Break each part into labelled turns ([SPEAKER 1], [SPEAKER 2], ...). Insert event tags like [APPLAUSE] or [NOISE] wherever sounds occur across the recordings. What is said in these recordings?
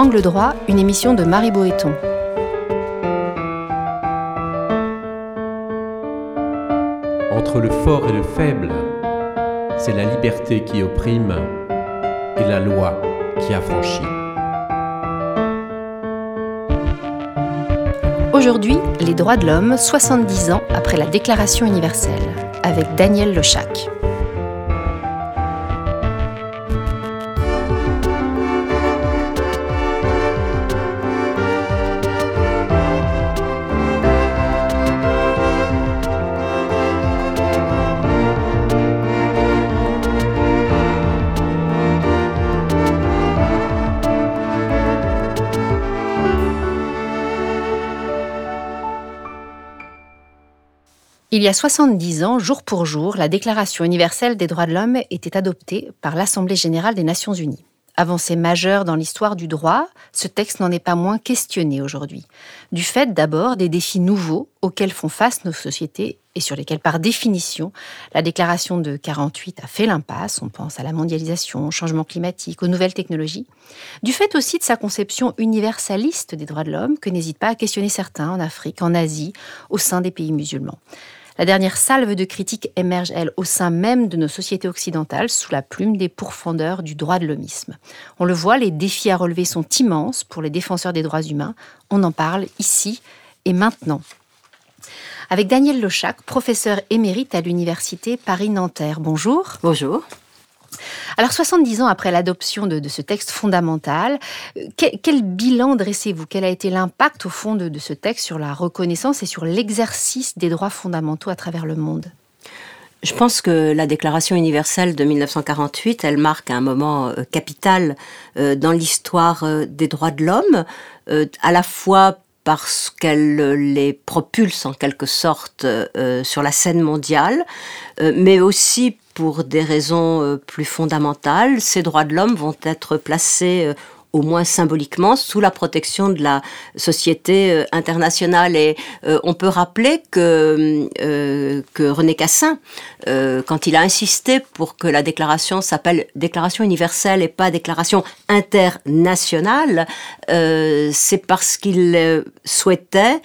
[SPEAKER 1] Angle droit, une émission de Marie Boéton.
[SPEAKER 2] Entre le fort et le faible, c'est la liberté qui opprime et la loi qui affranchit.
[SPEAKER 1] Aujourd'hui, les droits de l'homme, 70 ans après la Déclaration universelle, avec Daniel Lochac. Il y a 70 ans, jour pour jour, la Déclaration universelle des droits de l'homme était adoptée par l'Assemblée générale des Nations unies. Avancée majeure dans l'histoire du droit, ce texte n'en est pas moins questionné aujourd'hui. Du fait d'abord des défis nouveaux auxquels font face nos sociétés et sur lesquels, par définition, la déclaration de 48 a fait l'impasse. On pense à la mondialisation, au changement climatique, aux nouvelles technologies. Du fait aussi de sa conception universaliste des droits de l'homme, que n'hésitent pas à questionner certains en Afrique, en Asie, au sein des pays musulmans. La dernière salve de critiques émerge, elle, au sein même de nos sociétés occidentales, sous la plume des pourfendeurs du droit de l'homisme. On le voit, les défis à relever sont immenses pour les défenseurs des droits humains. On en parle ici et maintenant. Avec Daniel Lochac, professeur émérite à l'université Paris-Nanterre. Bonjour.
[SPEAKER 3] Bonjour.
[SPEAKER 1] Alors, 70 ans après l'adoption de, ce texte fondamental, euh, quel, bilan dressez-vous? Quel a été l'impact, au fond, de, ce texte sur la reconnaissance et sur l'exercice des droits fondamentaux à travers le monde?
[SPEAKER 3] Je pense que la Déclaration universelle de 1948, elle marque un moment euh, capital euh, dans l'histoire des droits de l'homme, à la fois parce qu'elle les propulse en quelque sorte sur la scène mondiale, mais aussi pour des raisons euh, plus fondamentales, ces droits de l'homme vont être placés euh, au moins symboliquement, sous la protection de la société euh, internationale. Et euh, on peut rappeler que, euh, que René Cassin, quand il a insisté pour que la déclaration s'appelle Déclaration universelle et pas Déclaration internationale, c'est parce qu'il souhaitait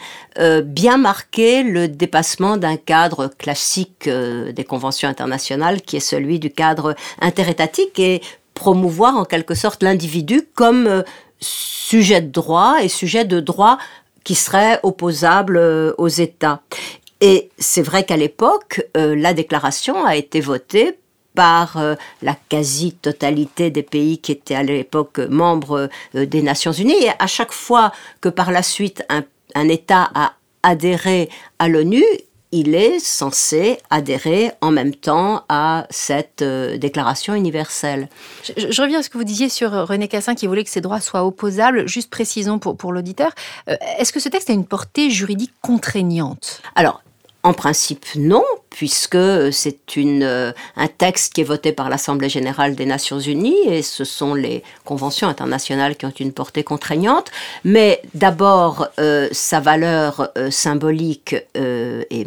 [SPEAKER 3] bien marquer le dépassement d'un cadre classique des conventions internationales qui est celui du cadre interétatique et promouvoir en quelque sorte l'individu comme euh, sujet de droit et sujet de droit qui serait opposable euh, aux États. Et c'est vrai qu'à l'époque, euh, la déclaration a été votée par la quasi-totalité des pays qui étaient à l'époque membres des Nations Unies. Et à chaque fois que par la suite un, un État a adhéré à l'ONU, il est censé adhérer en même temps à cette euh, déclaration universelle.
[SPEAKER 1] Je, reviens à ce que vous disiez sur René Cassin qui voulait que ces droits soient opposables. Juste précisons pour, pour l'auditeur, euh, est-ce que ce texte a une portée juridique contraignante?
[SPEAKER 3] Alors, en principe, non, puisque c'est euh, un texte qui est voté par l'Assemblée générale des Nations unies et ce sont les conventions internationales qui ont une portée contraignante. Mais d'abord, euh, sa valeur euh, symbolique et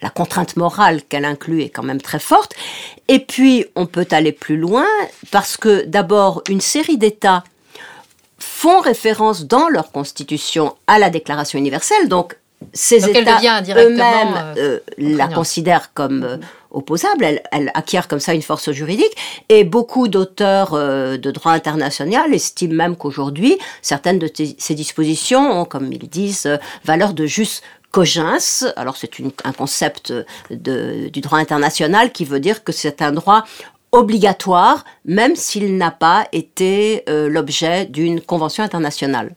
[SPEAKER 3] la contrainte morale qu'elle inclut est quand même très forte. Et puis, on peut aller plus loin parce que d'abord, une série d'États font référence dans leur constitution à la Déclaration universelle, donc ces États eux-mêmes euh, euh, la considèrent comme euh, opposable, elle, acquiert comme ça une force juridique, et beaucoup d'auteurs de droit international estiment même qu'aujourd'hui, certaines de ces dispositions ont, comme ils disent, valeur de juste cogens. Alors c'est un concept du droit international qui veut dire que c'est un droit obligatoire, même s'il n'a pas été l'objet d'une convention internationale.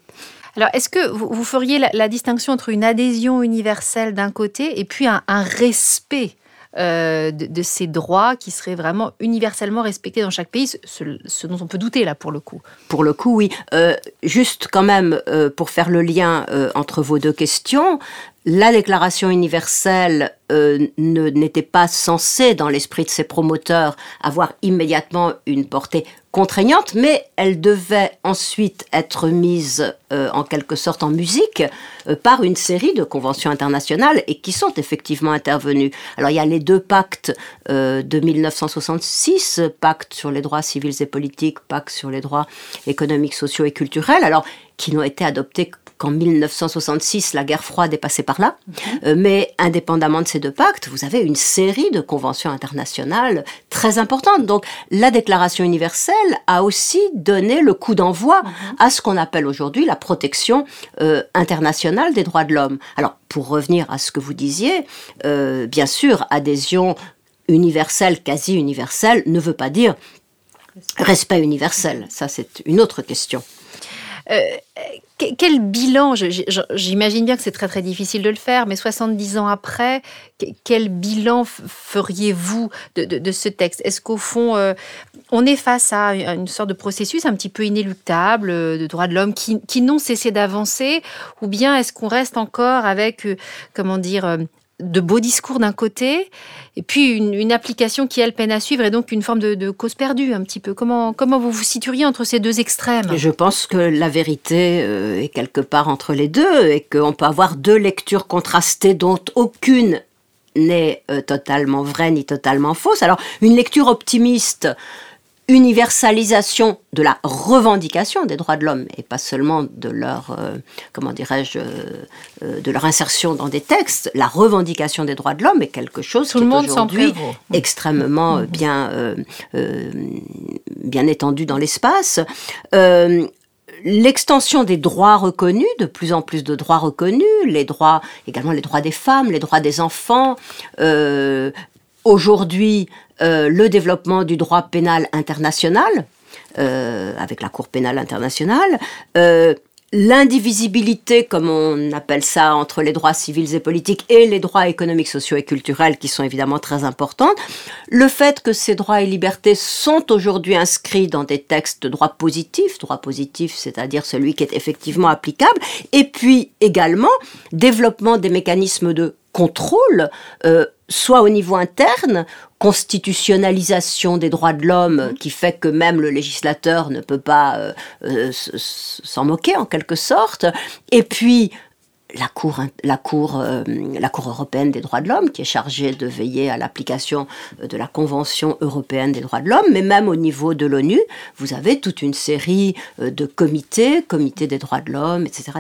[SPEAKER 1] Alors, est-ce que vous, feriez la, distinction entre une adhésion universelle d'un côté et puis un, respect euh, de, ces droits qui seraient vraiment universellement respectés dans chaque pays, ce, dont on peut douter là pour le coup.
[SPEAKER 3] Pour le coup, oui. Euh, juste quand même, euh, pour faire le lien entre vos deux questions, la Déclaration universelle euh, n'était pas censée, dans l'esprit de ses promoteurs, avoir immédiatement une portée contraignante, mais elle devait ensuite être mise euh, en quelque sorte en musique euh, par une série de conventions internationales et qui sont effectivement intervenues. Alors il y a les deux pactes de 1966, pacte sur les droits civils et politiques, pacte sur les droits économiques, sociaux et culturels, alors qui n'ont été adoptés qu'en 1966, la guerre froide est passée par là. Euh, mais indépendamment de ces deux pactes, vous avez une série de conventions internationales très importantes. Donc la Déclaration universelle a aussi donné le coup d'envoi mhm. à ce qu'on appelle aujourd'hui la protection euh, internationale des droits de l'homme. Alors pour revenir à ce que vous disiez, euh, bien sûr, adhésion universelle, quasi universelle, ne veut pas dire respect universel. Ça, c'est une autre question.
[SPEAKER 1] Euh, quel bilan, j'imagine bien que c'est très très difficile de le faire, mais 70 ans après, quel bilan feriez-vous de, ce texte? Est-ce qu'au fond, euh, on est face à une sorte de processus un petit peu inéluctable euh, de droits de l'homme qui, qui n'ont cessé d'avancer, ou bien est-ce qu'on reste encore avec, comment dire, de beaux discours d'un côté, et puis une, application qui, elle, peine à suivre, et donc une forme de, cause perdue, un petit peu. Comment, comment vous vous situeriez entre ces deux extrêmes?
[SPEAKER 3] Je pense que la vérité euh, est quelque part entre les deux, et qu'on peut avoir deux lectures contrastées dont aucune n'est euh, totalement vraie ni totalement fausse. Alors, une lecture optimiste universalisation de la revendication des droits de l'homme et pas seulement de leur euh, comment dirais-je euh, euh, de leur insertion dans des textes la revendication des droits de l'homme est quelque chose
[SPEAKER 1] qui est aujourd'hui
[SPEAKER 3] extrêmement mm-hmm. bien bien étendu dans l'espace l'extension des droits reconnus, de plus en plus de droits reconnus, les droits, également les droits des femmes, les droits des enfants, aujourd'hui euh, le développement du droit pénal international, euh, avec la Cour pénale internationale, euh, l'indivisibilité, comme on appelle ça, entre les droits civils et politiques et les droits économiques, sociaux et culturels, qui sont évidemment très importants, le fait que ces droits et libertés sont aujourd'hui inscrits dans des textes de droit positif, droit positif, c'est-à-dire celui qui est effectivement applicable, et puis également développement des mécanismes de contrôle, euh, soit au niveau interne, constitutionnalisation des droits de l'homme qui fait que même le législateur ne peut pas euh, euh, s'en moquer en quelque sorte, et puis la Cour, la, cour, la cour européenne des droits de l'homme, qui est chargée de veiller à l'application de la Convention européenne des droits de l'homme, mais même au niveau de l'ONU, vous avez toute une série de comités, comités des droits de l'homme, etc.,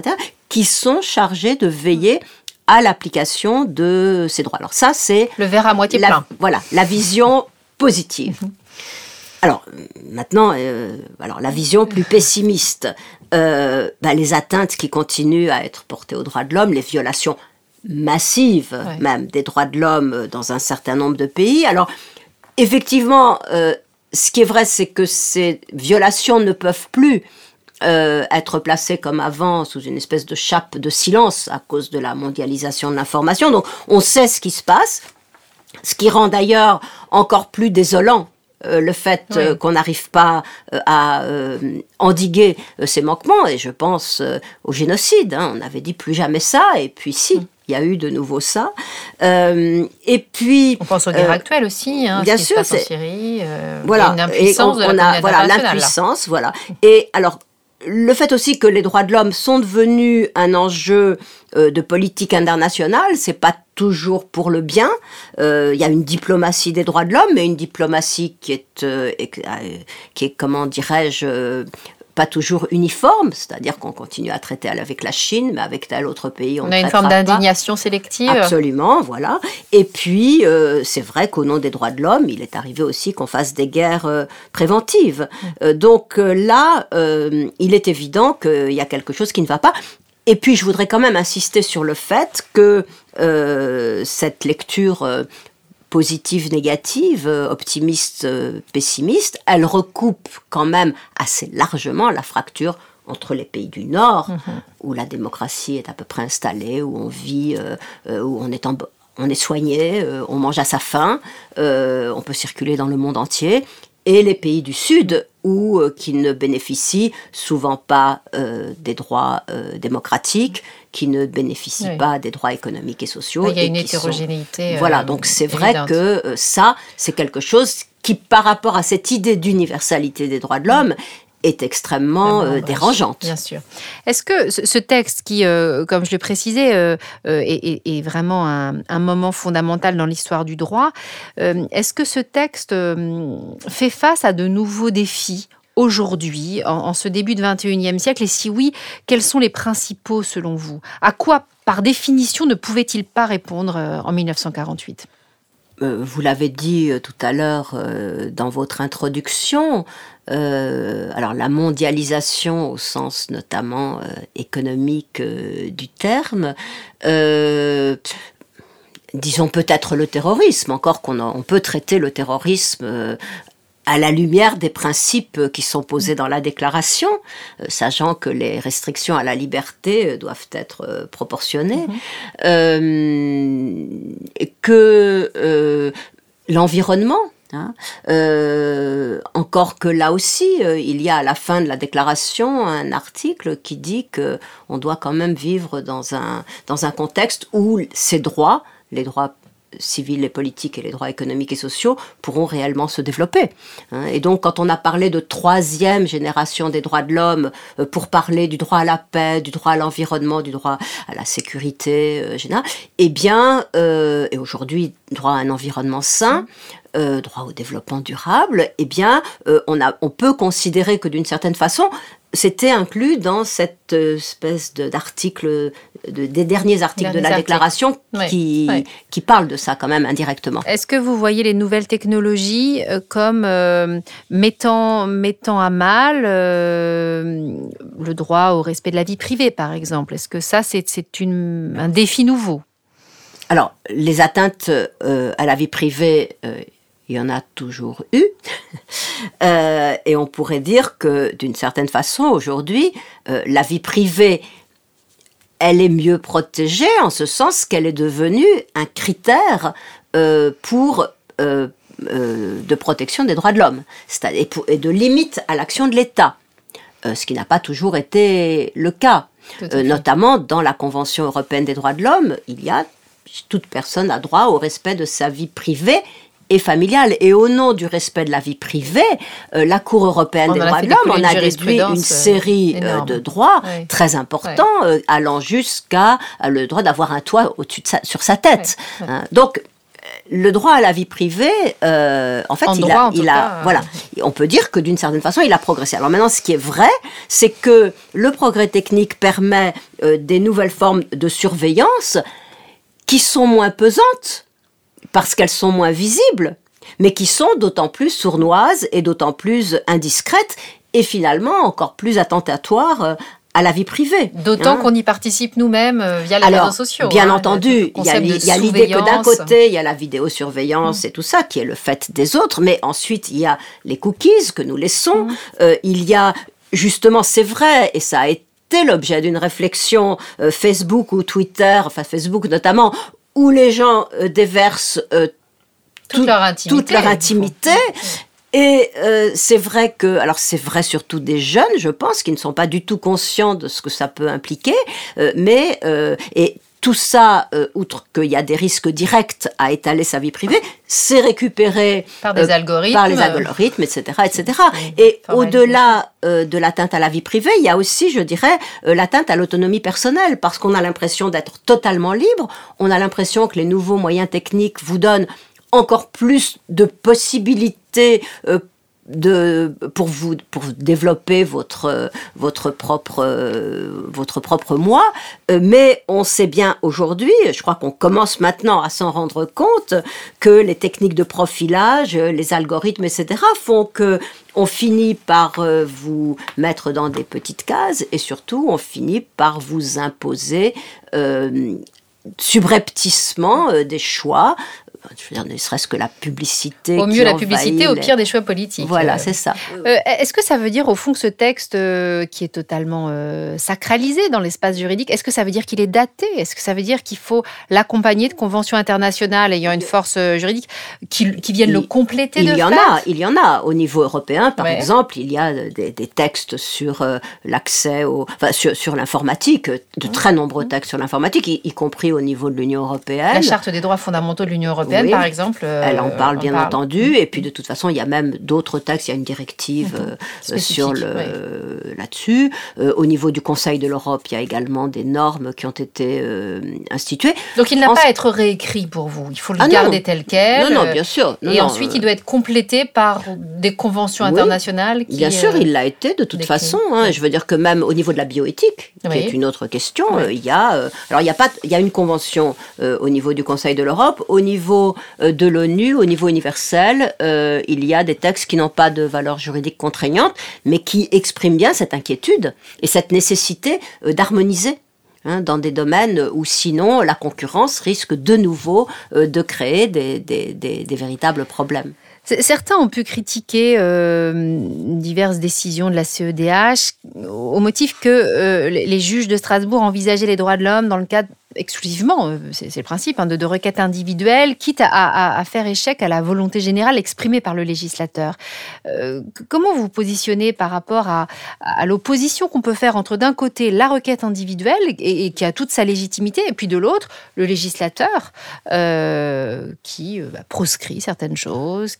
[SPEAKER 3] qui sont chargés de veiller à l'application de ces droits. Alors ça, c'est
[SPEAKER 1] le verre à moitié plein.
[SPEAKER 3] Voilà, la vision positive. Mhm. Alors maintenant, euh, alors la vision plus pessimiste, euh, bah, les atteintes qui continuent à être portées aux droits de l'homme, les violations massives même des droits de l'homme dans un certain nombre de pays. Alors effectivement, euh, ce qui est vrai, c'est que ces violations ne peuvent plus euh, être placé comme avant sous une espèce de chape de silence à cause de la mondialisation de l'information. Donc on sait ce qui se passe, ce qui rend d'ailleurs encore plus désolant euh, le fait euh, qu'on n'arrive pas à endiguer ces manquements, et je pense au génocide, hein. on avait dit plus jamais ça, et puis si. Mm. Il y a eu de nouveau ça. et puis.
[SPEAKER 1] On pense aux guerres actuelles aussi, hein,
[SPEAKER 3] bien sûr.
[SPEAKER 1] c'est en Syrie.
[SPEAKER 3] voilà.
[SPEAKER 1] Une impuissance
[SPEAKER 3] on, a, voilà, l'impuissance, voilà. Et alors, le fait aussi que les droits de l'homme sont devenus un enjeu euh, de politique internationale, c'est pas toujours pour le bien. Euh, il y a une diplomatie des droits de l'homme, mais une diplomatie qui est, euh, qui est comment dirais-je, pas toujours uniforme, c'est-à-dire qu'on continue à traiter avec la Chine, mais avec tel autre pays,
[SPEAKER 1] on, on a une forme d'indignation sélective.
[SPEAKER 3] Absolument, voilà. Et puis, euh, c'est vrai qu'au nom des droits de l'homme, il est arrivé aussi qu'on fasse des guerres euh, préventives. Mm. Euh, donc là, il est évident qu'il y a quelque chose qui ne va pas. Et puis, je voudrais quand même insister sur le fait que cette lecture positive, négative, euh, optimiste, euh, pessimiste, elle recoupe quand même assez largement la fracture entre les pays du Nord, mhm. où la démocratie est à peu près installée, où on vit, euh, où on est, on est soigné, on mange à sa faim, on peut circuler dans le monde entier, et les pays du Sud, où, qui ne bénéficient souvent pas des droits démocratiques, qui ne bénéficient pas des droits économiques et sociaux.
[SPEAKER 1] Il y a une hétérogénéité.
[SPEAKER 3] Voilà, donc c'est vrai que ça, c'est quelque chose qui, par rapport à cette idée d'universalité des droits de l'homme, est extrêmement euh, dérangeante.
[SPEAKER 1] Bien sûr. Est-ce que ce texte qui, euh, comme je le précisais, euh, est, vraiment un, moment fondamental dans l'histoire du droit, est-ce que ce texte fait face à de nouveaux défis aujourd'hui, en, ce début de 21e siècle Et si oui, quels sont les principaux selon vous? À quoi, par définition, ne pouvait-il pas répondre en 1948
[SPEAKER 3] vous l'avez dit tout à l'heure dans votre introduction, euh, alors la mondialisation au sens notamment euh, économique euh, du terme, disons peut-être le terrorisme, encore qu'on on peut traiter le terrorisme à la lumière des principes qui sont posés dans la déclaration, sachant que les restrictions à la liberté doivent être proportionnées, mm-hmm. que l'environnement Hein. Euh, encore que là aussi, euh, il y a à la fin de la déclaration un article qui dit que on doit quand même vivre dans un, dans un contexte où ces droits, les droits civils et politiques et les droits économiques et sociaux pourront réellement se développer. Hein. Et donc, quand on a parlé de troisième génération des droits de l'homme euh, pour parler du droit à la paix, du droit à l'environnement, du droit à la sécurité euh, générale, eh bien, euh, et aujourd'hui, droit à un environnement sain, droit au développement durable, eh bien, on, a, on peut considérer que d'une certaine façon, c'était inclus dans cette espèce d'article, de, des derniers articles de la déclaration qui, qui parlent de ça quand même indirectement.
[SPEAKER 1] Est-ce que vous voyez les nouvelles technologies euh, comme euh, mettant, mettant à mal euh, le droit au respect de la vie privée, par exemple? Est-ce que ça, c'est un défi nouveau?
[SPEAKER 3] Alors, les atteintes à la vie privée, il y en a toujours eu. [LAUGHS] Euh, et on pourrait dire que d'une certaine façon, aujourd'hui, euh, la vie privée, elle est mieux protégée en ce sens qu'elle est devenue un critère euh, pour de protection des droits de l'homme et, et, de limite à l'action de l'État, ce qui n'a pas toujours été le cas. notamment dans la Convention européenne des droits de l'homme, il y a toute personne a droit au respect de sa vie privée et familiale. Et au nom du respect de la vie privée, euh, la Cour européenne des droits de l'homme en a déduit une série euh, de droits très importants, euh, allant jusqu'à le droit d'avoir un toit au-dessus sur sa tête. Hein. Donc, le droit à la vie privée, en fait, il, a, il a voilà, on peut dire que d'une certaine façon, il a progressé. Alors maintenant, ce qui est vrai, c'est que le progrès technique permet des nouvelles formes de surveillance qui sont moins pesantes parce qu'elles sont moins visibles, mais qui sont d'autant plus sournoises et d'autant plus indiscrètes et finalement encore plus attentatoires euh, à la vie privée.
[SPEAKER 1] D'autant hein. qu'on y participe nous-mêmes euh, via les réseaux sociaux.
[SPEAKER 3] Bien hein, entendu, il y a l'idée que d'un côté, il y a la vidéosurveillance mm. et tout ça, qui est le fait des autres, mais ensuite, il y a les cookies que nous laissons, mm. euh, il y a justement, c'est vrai, et ça a été l'objet d'une réflexion Facebook ou Twitter, enfin Facebook notamment, où les gens euh, déversent euh,
[SPEAKER 1] toute, leur intimité.
[SPEAKER 3] Toute leur intimité. Et euh, c'est vrai que, alors c'est vrai surtout des jeunes, je pense, qui ne sont pas du tout conscients de ce que ça peut impliquer, mais et tout ça, outre qu'il y a des risques directs à étaler sa vie privée, c'est récupéré
[SPEAKER 1] par des algorithmes,
[SPEAKER 3] par les algorithmes, etc., etc. Et au-delà de l'atteinte à la vie privée, il y a aussi, je dirais, l'atteinte à l'autonomie personnelle, parce qu'on a l'impression d'être totalement libre. On a l'impression que les nouveaux moyens techniques vous donnent encore plus de possibilités de, pour vous pour développer votre votre propre votre propre moi. Euh, mais on sait bien aujourd'hui je crois qu'on commence maintenant à s'en rendre compte que les techniques de profilage les algorithmes etc font que on finit par euh, vous mettre dans des petites cases et surtout on finit par vous imposer euh, subrepticement des choix je veux dire, ne serait-ce que la publicité.
[SPEAKER 1] Au mieux la publicité, au pire des choix politiques.
[SPEAKER 3] Voilà, c'est ça.
[SPEAKER 1] est-ce que ça veut dire, au fond, que ce texte, qui est totalement sacralisé dans l'espace juridique, est-ce que ça veut dire qu'il est daté? Est-ce que ça veut dire qu'il faut l'accompagner de conventions internationales ayant une force juridique qui, viennent le compléter
[SPEAKER 3] il
[SPEAKER 1] de
[SPEAKER 3] y en a, Il y en a. Au niveau européen, par exemple, il y a des, textes sur l'accès au, enfin, sur, sur l'informatique, de très nombreux textes sur l'informatique, y, compris au niveau de l'Union européenne.
[SPEAKER 1] La charte des droits fondamentaux de l'Union européenne, par exemple.
[SPEAKER 3] Euh, Elle en parle bien entendu. Et puis de toute façon, il y a même d'autres textes. Il y a une directive [LAUGHS] euh, sur le là-dessus. Euh, au niveau du Conseil de l'Europe, il y a également des normes qui ont été instituées.
[SPEAKER 1] Donc il n'a pas à être réécrit pour vous. Il faut le ah garder tel quel.
[SPEAKER 3] Non, non, bien sûr.
[SPEAKER 1] et ensuite, il doit être complété par des conventions internationales.
[SPEAKER 3] bien sûr, il l'a été de toute façon. Hein. Je veux dire que même au niveau de la bioéthique, qui est une autre question, il y a alors il y a pas il y a une convention au niveau du Conseil de l'Europe, au niveau euh, de l'ONU, au niveau universel, euh, il y a des textes qui n'ont pas de valeur juridique contraignante, mais qui expriment bien cette inquiétude et cette nécessité euh, d'harmoniser hein, dans des domaines où sinon la concurrence risque de nouveau de créer des, véritables problèmes.
[SPEAKER 1] Certains ont pu critiquer diverses décisions de la CEDH au motif que les juges de Strasbourg envisageaient les droits de l'homme dans le cadre exclusivement, euh, c'est le principe, hein, de, de requêtes individuelles, quitte à, faire échec à la volonté générale exprimée par le législateur. Euh, comment vous positionnez par rapport à, l'opposition qu'on peut faire entre d'un côté la requête individuelle et, qui a toute sa légitimité, et puis de l'autre le législateur euh, qui bah, proscrit certaines choses,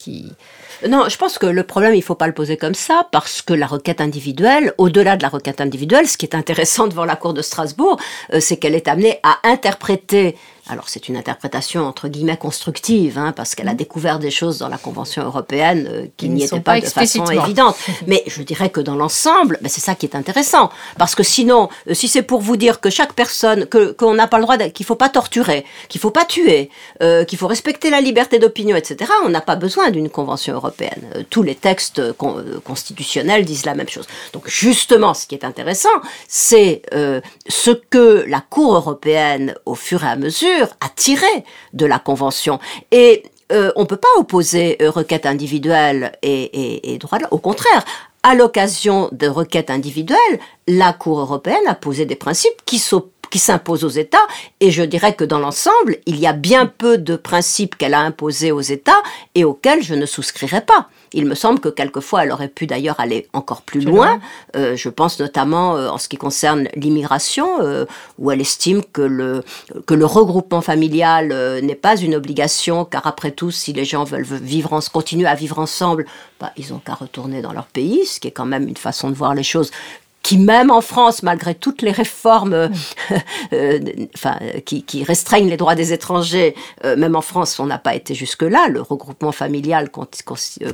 [SPEAKER 3] non, je pense que le problème, il ne faut pas le poser comme ça, parce que la requête individuelle, au-delà de la requête individuelle, ce qui est intéressant devant la Cour de Strasbourg, c'est qu'elle est amenée à interpréter alors c'est une interprétation entre guillemets constructive, hein, parce qu'elle a mm. découvert des choses dans la Convention européenne euh, qui n'y étaient pas, de façon évidente. [LAUGHS] Mais je dirais que dans l'ensemble, ben, c'est ça qui est intéressant, parce que sinon, euh, si c'est pour vous dire que chaque personne, que qu'on n'a pas le droit, qu'il faut pas torturer, qu'il faut pas tuer, euh, qu'il faut respecter la liberté d'opinion, etc., on n'a pas besoin d'une Convention européenne. tous les textes constitutionnels disent la même chose. Donc justement, ce qui est intéressant, c'est ce que la Cour européenne, au fur et à mesure à tirer de la Convention. Et euh, on ne peut pas opposer requête individuelle et, et, droit Au contraire, à l'occasion de requêtes individuelles, la Cour européenne a posé des principes qui s'imposent aux États, et je dirais que dans l'ensemble, il y a bien peu de principes qu'elle a imposés aux États et auxquels je ne souscrirais pas. Il me semble que quelquefois, elle aurait pu d'ailleurs aller encore plus loin. Euh, je pense notamment euh, en ce qui concerne l'immigration, euh, où elle estime que le, que le regroupement familial n'est pas une obligation, car après tout, si les gens veulent vivre en, continuer à vivre ensemble, bah, ils n'ont qu'à retourner dans leur pays, ce qui est quand même une façon de voir les choses qui même en France, malgré toutes les réformes euh, [LAUGHS] euh, enfin, qui, restreignent les droits des étrangers, euh, même en France, on n'a pas été jusque-là. Le regroupement familial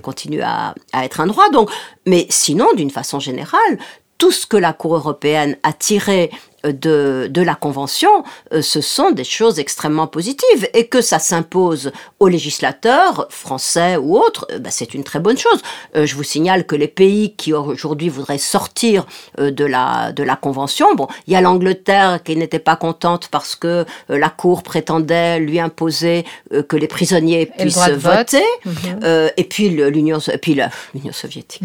[SPEAKER 3] continue à, à, être un droit. Donc, mais sinon, d'une façon générale, tout ce que la Cour européenne a tiré de, de la Convention, euh, ce sont des choses extrêmement positives. Et que ça s'impose aux législateurs, français ou autres, euh, bah, c'est une très bonne chose. Euh, je vous signale que les pays qui aujourd'hui voudraient sortir de, la, de la Convention, bon, il y a l'Angleterre qui n'était pas contente parce que la Cour prétendait lui imposer que les prisonniers puissent voter. Mhm. et puis l'Union puis soviétique,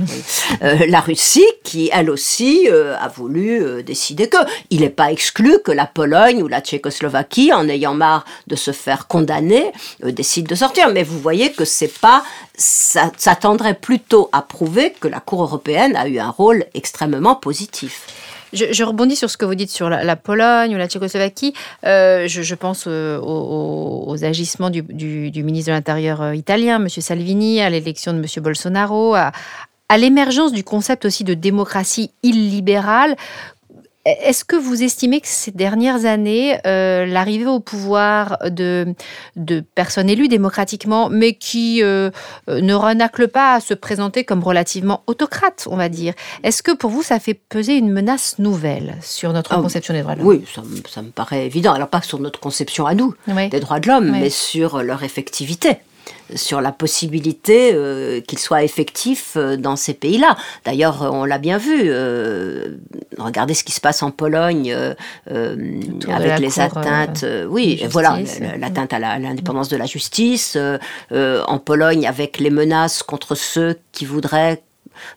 [SPEAKER 3] la Russie qui, elle aussi, a voulu décider que il n'est pas exclu que la Pologne ou la Tchécoslovaquie, en ayant marre de se faire condamner, euh, décide de sortir. Mais vous voyez que c'est pas, ça, tendrait plutôt à prouver que la Cour européenne a eu un rôle extrêmement positif.
[SPEAKER 1] Je, rebondis sur ce que vous dites sur la, Pologne ou la Tchécoslovaquie. Euh, je, pense euh, aux, agissements du, ministre de l'Intérieur italien, M. Salvini, à l'élection de M. Bolsonaro, à l'émergence du concept aussi de démocratie illibérale. Est-ce que vous estimez que ces dernières années, euh, l'arrivée au pouvoir de, de personnes élues démocratiquement, mais qui euh, euh, ne renaclent pas à se présenter comme relativement autocrates, on va dire, est-ce que pour vous, ça fait peser une menace nouvelle sur notre ah, conception des droits de l'homme?
[SPEAKER 3] Oui, ça, me paraît évident. Alors pas sur notre conception à nous des droits de l'homme, mais sur leur effectivité. Sur la possibilité euh, qu'il soit effectif euh, dans ces pays-là. D'ailleurs, on l'a bien vu. regardez ce qui se passe en Pologne avec les atteintes. oui, voilà, l'atteinte à l'indépendance de la justice. en Pologne, avec les menaces contre ceux qui voudraient euh, euh,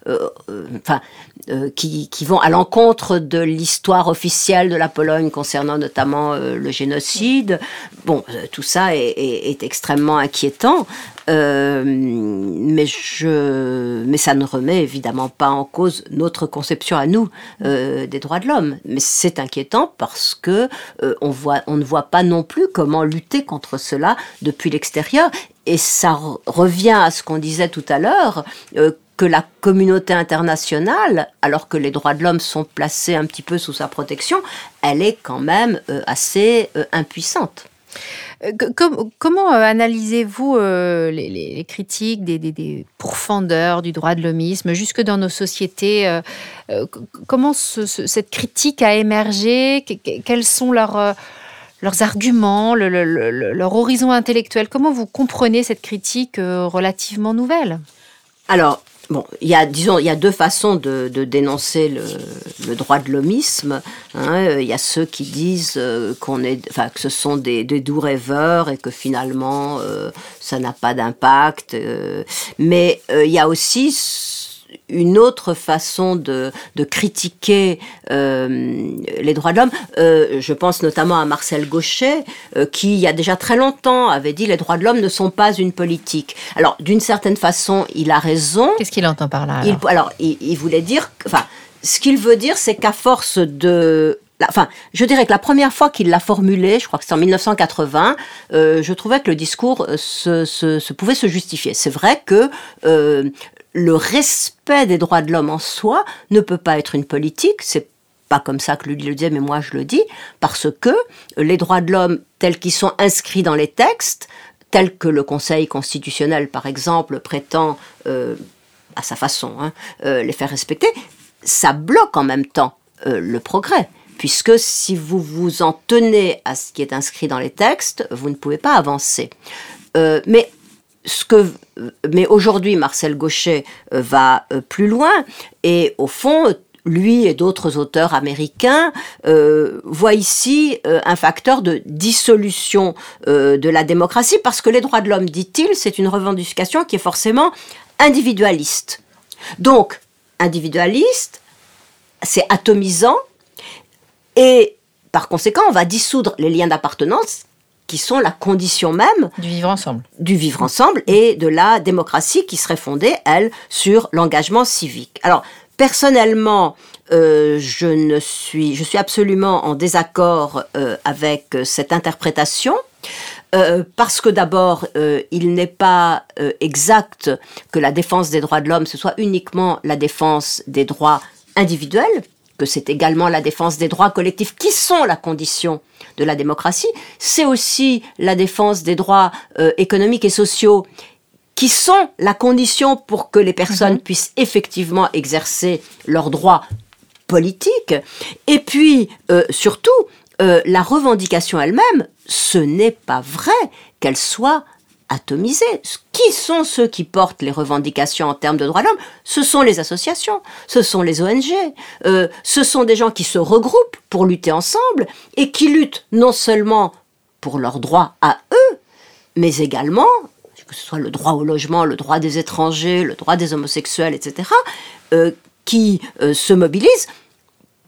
[SPEAKER 3] enfin, euh, qui, vont à l'encontre de l'histoire officielle de la Pologne concernant notamment le génocide. Bon, tout ça est, est, extrêmement inquiétant, mais, je, mais ça ne remet évidemment pas en cause notre conception à nous des droits de l'homme. Mais c'est inquiétant parce que on, voit, on ne voit pas non plus comment lutter contre cela depuis l'extérieur. Et ça revient à ce qu'on disait tout à l'heure, que la communauté internationale, alors que les droits de l'homme sont placés un petit peu sous sa protection, elle est quand même euh, assez euh, impuissante.
[SPEAKER 1] Euh, comment analysez-vous les, critiques des, pourfendeurs du droit de l'homisme jusque dans nos sociétés Comment cette critique a émergé? Quels sont leurs, leurs arguments, leur horizon intellectuel? Comment vous comprenez cette critique relativement nouvelle?
[SPEAKER 3] Alors, Bon, il y a, disons, il y a deux façons de, dénoncer le, droit de l'homisme. Hein. Il y a ceux qui disent euh, qu'on est, enfin, que ce sont des, doux rêveurs et que finalement euh, ça n'a pas d'impact. Euh. mais il y a aussi une autre façon de, critiquer euh, les droits de l'homme. Euh, je pense notamment à Marcel Gauchet, euh, qui, il y a déjà très longtemps, avait dit les droits de l'homme ne sont pas une politique. Alors, d'une certaine façon, il a raison.
[SPEAKER 1] Qu'est-ce qu'il entend par là
[SPEAKER 3] Alors, il, il, voulait dire, enfin, ce qu'il veut dire, c'est qu'à force de enfin, je dirais que la première fois qu'il l'a formulé, je crois que c'est en 1980, je trouvais que le discours se, pouvait se justifier. C'est vrai que le respect des droits de l'homme en soi ne peut pas être une politique, c'est pas comme ça que lui le disait, mais moi je le dis, parce que les droits de l'homme tels qu'ils sont inscrits dans les textes, tels que le Conseil constitutionnel, par exemple, prétend, euh, à sa façon, hein, euh, les faire respecter, ça bloque en même temps euh, le progrès. Puisque si vous vous en tenez à ce qui est inscrit dans les textes, vous ne pouvez pas avancer. mais ce que, mais aujourd'hui, Marcel Gauchet euh, va euh, plus loin et au fond, lui et d'autres auteurs américains euh, voient ici un facteur de dissolution de la démocratie parce que les droits de l'homme, dit-il, c'est une revendication qui est forcément individualiste. Donc, individualiste, c'est atomisant et par conséquent, on va dissoudre les liens d'appartenance qui sont la condition même
[SPEAKER 1] du vivre ensemble.
[SPEAKER 3] Du vivre ensemble et de la démocratie qui serait fondée, elle, sur l'engagement civique. Alors, personnellement, euh, je ne suis, je suis absolument en désaccord euh, avec cette interprétation. Euh, parce que d'abord, il n'est pas exact que la défense des droits de l'homme, ce soit uniquement la défense des droits individuels, que c'est également la défense des droits collectifs qui sont la condition de la démocratie, c'est aussi la défense des droits euh, économiques et sociaux qui sont la condition pour que les personnes mhm. puissent effectivement exercer leurs droits politiques. Et puis, euh, surtout, euh, la revendication elle-même, ce n'est pas vrai qu'elle soit atomisé. Qui sont ceux qui portent les revendications en termes de droits de l'homme? Ce sont les associations, ce sont les ONG, euh, ce sont des gens qui se regroupent pour lutter ensemble et qui luttent non seulement pour leurs droits à eux, mais également, que ce soit le droit au logement, le droit des étrangers, le droit des homosexuels, etc., euh, qui euh, se mobilisent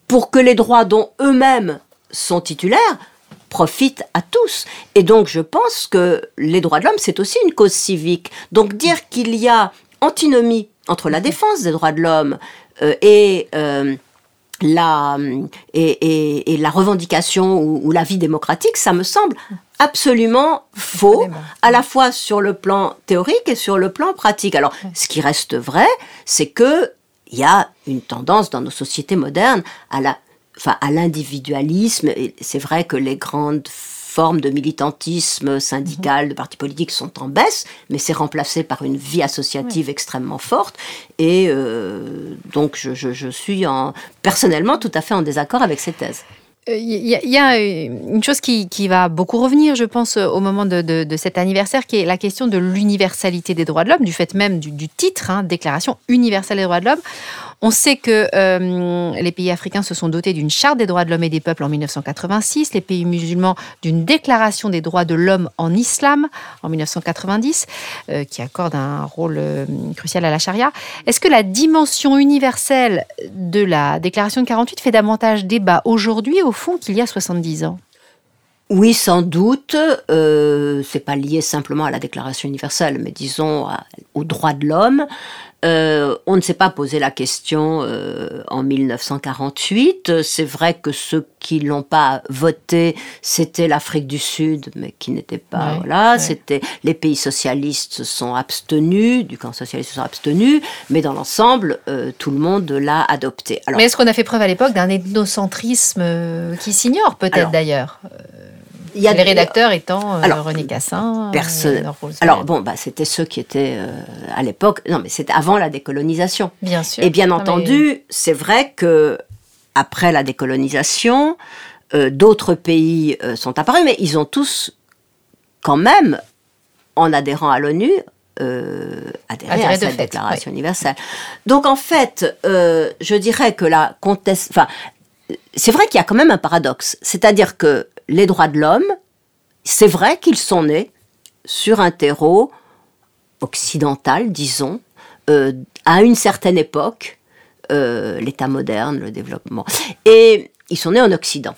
[SPEAKER 3] pour que les droits dont eux-mêmes sont titulaires profite à tous. Et donc je pense que les droits de l'homme, c'est aussi une cause civique. Donc dire qu'il y a antinomie entre la défense des droits de l'homme euh, et, euh, la, et, la revendication ou, la vie démocratique, ça me semble absolument faux, à la fois sur le plan théorique et sur le plan pratique. Alors, ce qui reste vrai, c'est que il y a une tendance dans nos sociétés modernes à la enfin, à l'individualisme. C'est vrai que les grandes formes de militantisme syndical, de partis politiques sont en baisse, mais c'est remplacé par une vie associative extrêmement forte. Et euh, donc, je, suis en, personnellement tout à fait en désaccord avec ces thèses.
[SPEAKER 1] il y, a une chose qui, va beaucoup revenir, je pense, au moment de, cet anniversaire, qui est la question de l'universalité des droits de l'homme, du fait même du, titre, hein, Déclaration universelle des droits de l'homme. On sait que euh, les pays africains se sont dotés d'une charte des droits de l'homme et des peuples en 1986, les pays musulmans d'une déclaration des droits de l'homme en islam en 1990, euh, qui accorde un rôle euh, crucial à la charia. Est-ce que la dimension universelle de la déclaration de 48 fait davantage débat aujourd'hui, au fond, qu'il y a 70 ans?
[SPEAKER 3] Oui, sans doute. Euh, c'est pas lié simplement à la Déclaration universelle, mais disons aux droits de l'homme. Euh, on ne s'est pas posé la question euh, en 1948. C'est vrai que ceux qui l'ont pas voté, c'était l'Afrique du Sud, mais qui n'était pas voilà. C'était les pays socialistes se sont abstenus, du camp socialiste se sont abstenus, mais dans l'ensemble, euh, tout le monde l'a adopté.
[SPEAKER 1] mais est-ce qu'on a fait preuve à l'époque d'un ethnocentrisme qui s'ignore peut-être d'ailleurs? il y a les rédacteurs étant euh, alors, René Cassin.
[SPEAKER 3] Personne. alors bon, bah, c'était ceux qui étaient euh, à l'époque. Non, mais c'était avant la décolonisation.
[SPEAKER 1] Bien sûr.
[SPEAKER 3] Et bien entendu, c'est vrai que après la décolonisation, euh, d'autres pays sont apparus, mais ils ont tous, quand même, en adhérant à l'ONU, adhéré, à cette déclaration universelle. Donc en fait, je dirais que la conteste, enfin, c'est vrai qu'il y a quand même un paradoxe, c'est-à-dire que les droits de l'homme, c'est vrai qu'ils sont nés sur un terreau occidental, disons, euh, à une certaine époque, euh, l'État moderne, le développement, et ils sont nés en Occident.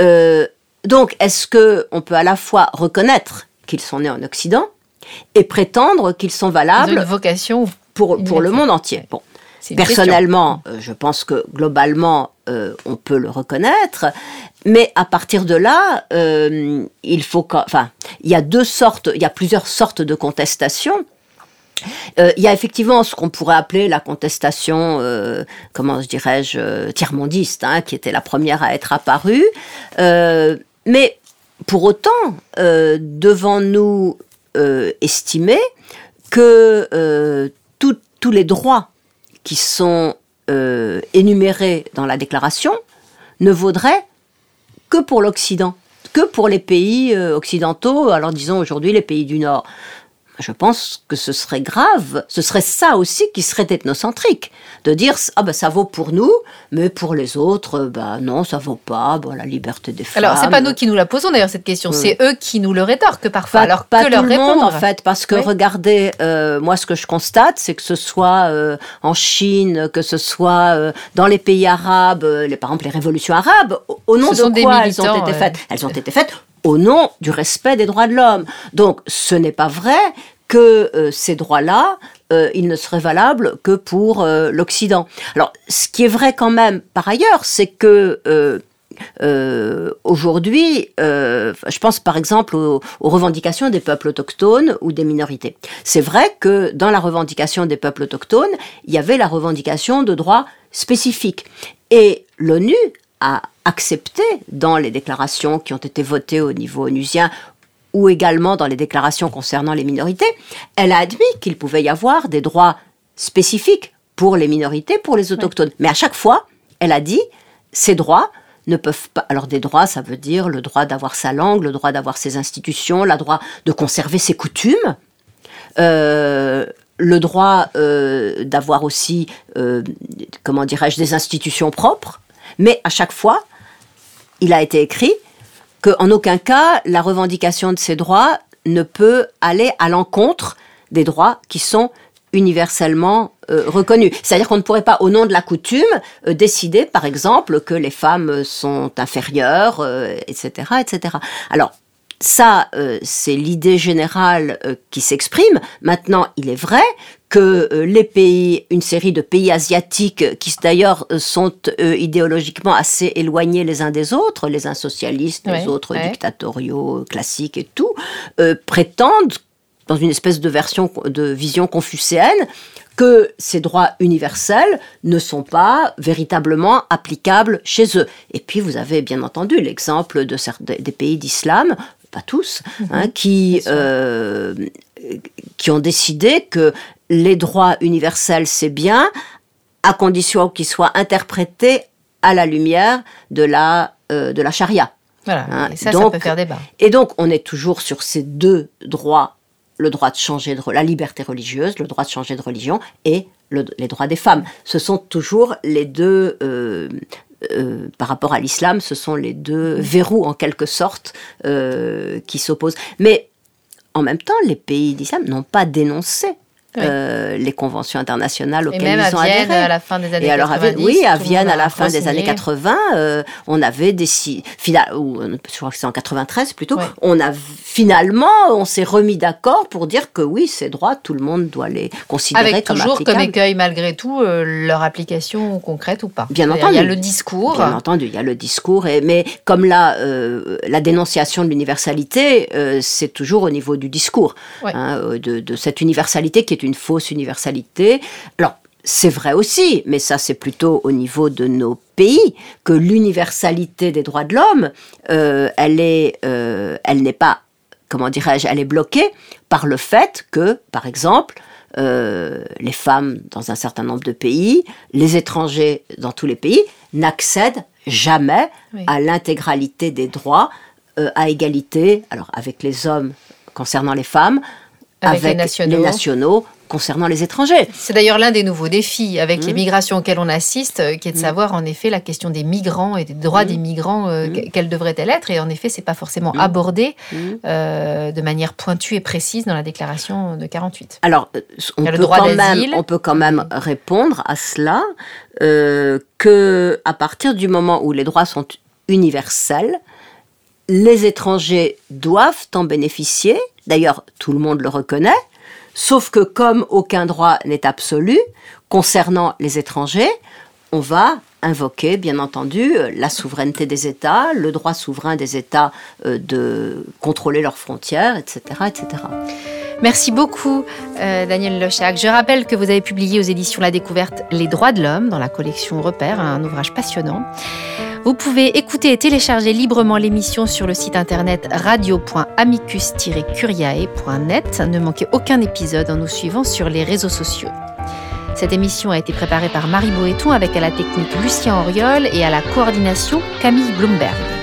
[SPEAKER 3] Euh, donc, est-ce que on peut à la fois reconnaître qu'ils sont nés en Occident et prétendre qu'ils sont valables
[SPEAKER 1] vocation
[SPEAKER 3] pour, pour le monde entier? Bon, personnellement, je pense que globalement, on peut le reconnaître, mais à partir de là, euh, il faut, enfin, il y a deux sortes, il y a plusieurs sortes de contestations. Euh, il y a effectivement ce qu'on pourrait appeler la contestation, euh, comment dirais-je, tiers-mondiste, hein, qui était la première à être apparue. mais pour autant, devons-nous estimer que tous les droits qui sont énumérés dans la déclaration ne vaudraient que pour l'Occident, que pour les pays euh, occidentaux, alors disons aujourd'hui les pays du Nord je pense que ce serait grave, ce serait ça aussi qui serait ethnocentrique, de dire ah ben ça vaut pour nous, mais pour les autres, ben non ça vaut pas, bon la liberté des femmes.
[SPEAKER 1] Alors c'est pas nous qui nous la posons d'ailleurs cette question, c'est eux qui nous le rétorquent parfois. alors
[SPEAKER 3] pas que leur le monde en fait, parce que regardez, euh, moi ce que je constate, c'est que ce soit euh, en Chine, que ce soit euh, dans les pays arabes, les, par exemple les révolutions arabes, au, nom de quoi elles ont été faites? Elles ont été faites au nom du respect des droits de l'homme. Donc ce n'est pas vrai que euh, ces droits-là, euh, ils ne seraient valables que pour euh, l'Occident. Alors ce qui est vrai quand même par ailleurs, c'est que aujourd'hui, je pense par exemple aux, revendications des peuples autochtones ou des minorités. C'est vrai que dans la revendication des peuples autochtones, il y avait la revendication de droits spécifiques. Et l'ONU a accepté dans les déclarations qui ont été votées au niveau onusien ou également dans les déclarations concernant les minorités, elle a admis qu'il pouvait y avoir des droits spécifiques pour les minorités, pour les autochtones. Mais à chaque fois, elle a dit, ces droits ne peuvent pas... Alors des droits, ça veut dire le droit d'avoir sa langue, le droit d'avoir ses institutions, le droit de conserver ses coutumes, euh, le droit euh, d'avoir aussi, euh, comment dirais-je, des institutions propres. Mais à chaque fois, il a été écrit qu'en aucun cas, la revendication de ces droits ne peut aller à l'encontre des droits qui sont universellement euh, reconnus. C'est-à-dire qu'on ne pourrait pas, au nom de la coutume, euh, décider, par exemple, que les femmes sont inférieures, etc., euh, etc. Alors, ça, c'est l'idée générale qui s'exprime. Maintenant, il est vrai que euh, les pays, une série de pays asiatiques qui d'ailleurs euh, sont euh, idéologiquement assez éloignés les uns des autres, les uns socialistes, les autres dictatoriaux classiques et tout, prétendent, dans une espèce de version de vision confucéenne, que ces droits universels ne sont pas véritablement applicables chez eux. Et puis vous avez bien entendu l'exemple de des pays d'islam, pas tous, hein, mhm. qui, qui ont décidé que les droits universels, c'est bien, à condition qu'ils soient interprétés à la lumière de la, de la charia.
[SPEAKER 1] Voilà, hein, ça, ça peut faire débat.
[SPEAKER 3] Et donc, on est toujours sur ces deux droits, le droit de changer de la liberté religieuse, le droit de changer de religion et les droits des femmes. Ce sont toujours les deux, euh, euh, par rapport à l'islam, ce sont les deux verrous en quelque sorte euh, qui s'opposent. Mais en même temps, les pays d'islam n'ont pas dénoncé euh, les conventions internationales auxquelles
[SPEAKER 1] même
[SPEAKER 3] ils ont
[SPEAKER 1] Vienne, à la fin des années et alors, 90.
[SPEAKER 3] oui, à Vienne, à la fin des années 80, euh, on avait des... Ou, je crois que c'est en 93 plutôt. On a finalement, on s'est remis d'accord pour dire que oui, ces droits, tout le monde doit les considérer
[SPEAKER 1] Avec
[SPEAKER 3] comme
[SPEAKER 1] toujours comme écueil, malgré tout, euh, leur application concrète ou pas.
[SPEAKER 3] Bien entendu.
[SPEAKER 1] Il y a le discours.
[SPEAKER 3] Bien entendu, il y a le discours. Et, mais comme là, la dénonciation de l'universalité, c'est toujours au niveau du discours. Hein, de, de cette universalité qui est une fausse universalité. Alors, c'est vrai aussi, mais ça c'est plutôt au niveau de nos pays que l'universalité des droits de l'homme, euh, elle est, euh, elle n'est pas, comment dirais-je, elle est bloquée par le fait que, par exemple, euh, les femmes dans un certain nombre de pays, les étrangers dans tous les pays, n'accèdent jamais à l'intégralité des droits à égalité, alors avec les hommes concernant les femmes,
[SPEAKER 1] avec, les, nationaux.
[SPEAKER 3] les nationaux concernant les étrangers.
[SPEAKER 1] C'est d'ailleurs l'un des nouveaux défis avec les
[SPEAKER 3] mmh.
[SPEAKER 1] migrations auxquelles on assiste, euh, qui est de mmh. savoir en effet la question des migrants et des droits mmh. des migrants, euh, quels devraient-elles être. Et en effet, c'est pas forcément abordé euh, de manière pointue et précise dans la déclaration de 48.
[SPEAKER 3] Alors, on, peut, quand même, on peut quand même répondre à cela que à partir du moment où les droits sont universels, les étrangers doivent en bénéficier. D'ailleurs, tout le monde le reconnaît. Sauf que comme aucun droit n'est absolu concernant les étrangers, on va invoquer, bien entendu, la souveraineté des États, le droit souverain des États euh, de contrôler leurs frontières, etc. etc.
[SPEAKER 1] Merci beaucoup, euh, Daniel Lechac. Je rappelle que vous avez publié aux éditions La Découverte Les droits de l'homme dans la collection Repère, un ouvrage passionnant. Vous pouvez écouter et télécharger librement l'émission sur le site internet radio.amicus-curiae.net. Ne manquez aucun épisode en nous suivant sur les réseaux sociaux. Cette émission a été préparée par Marie Boéton avec à la technique Lucien Auriol et à la coordination Camille Bloomberg.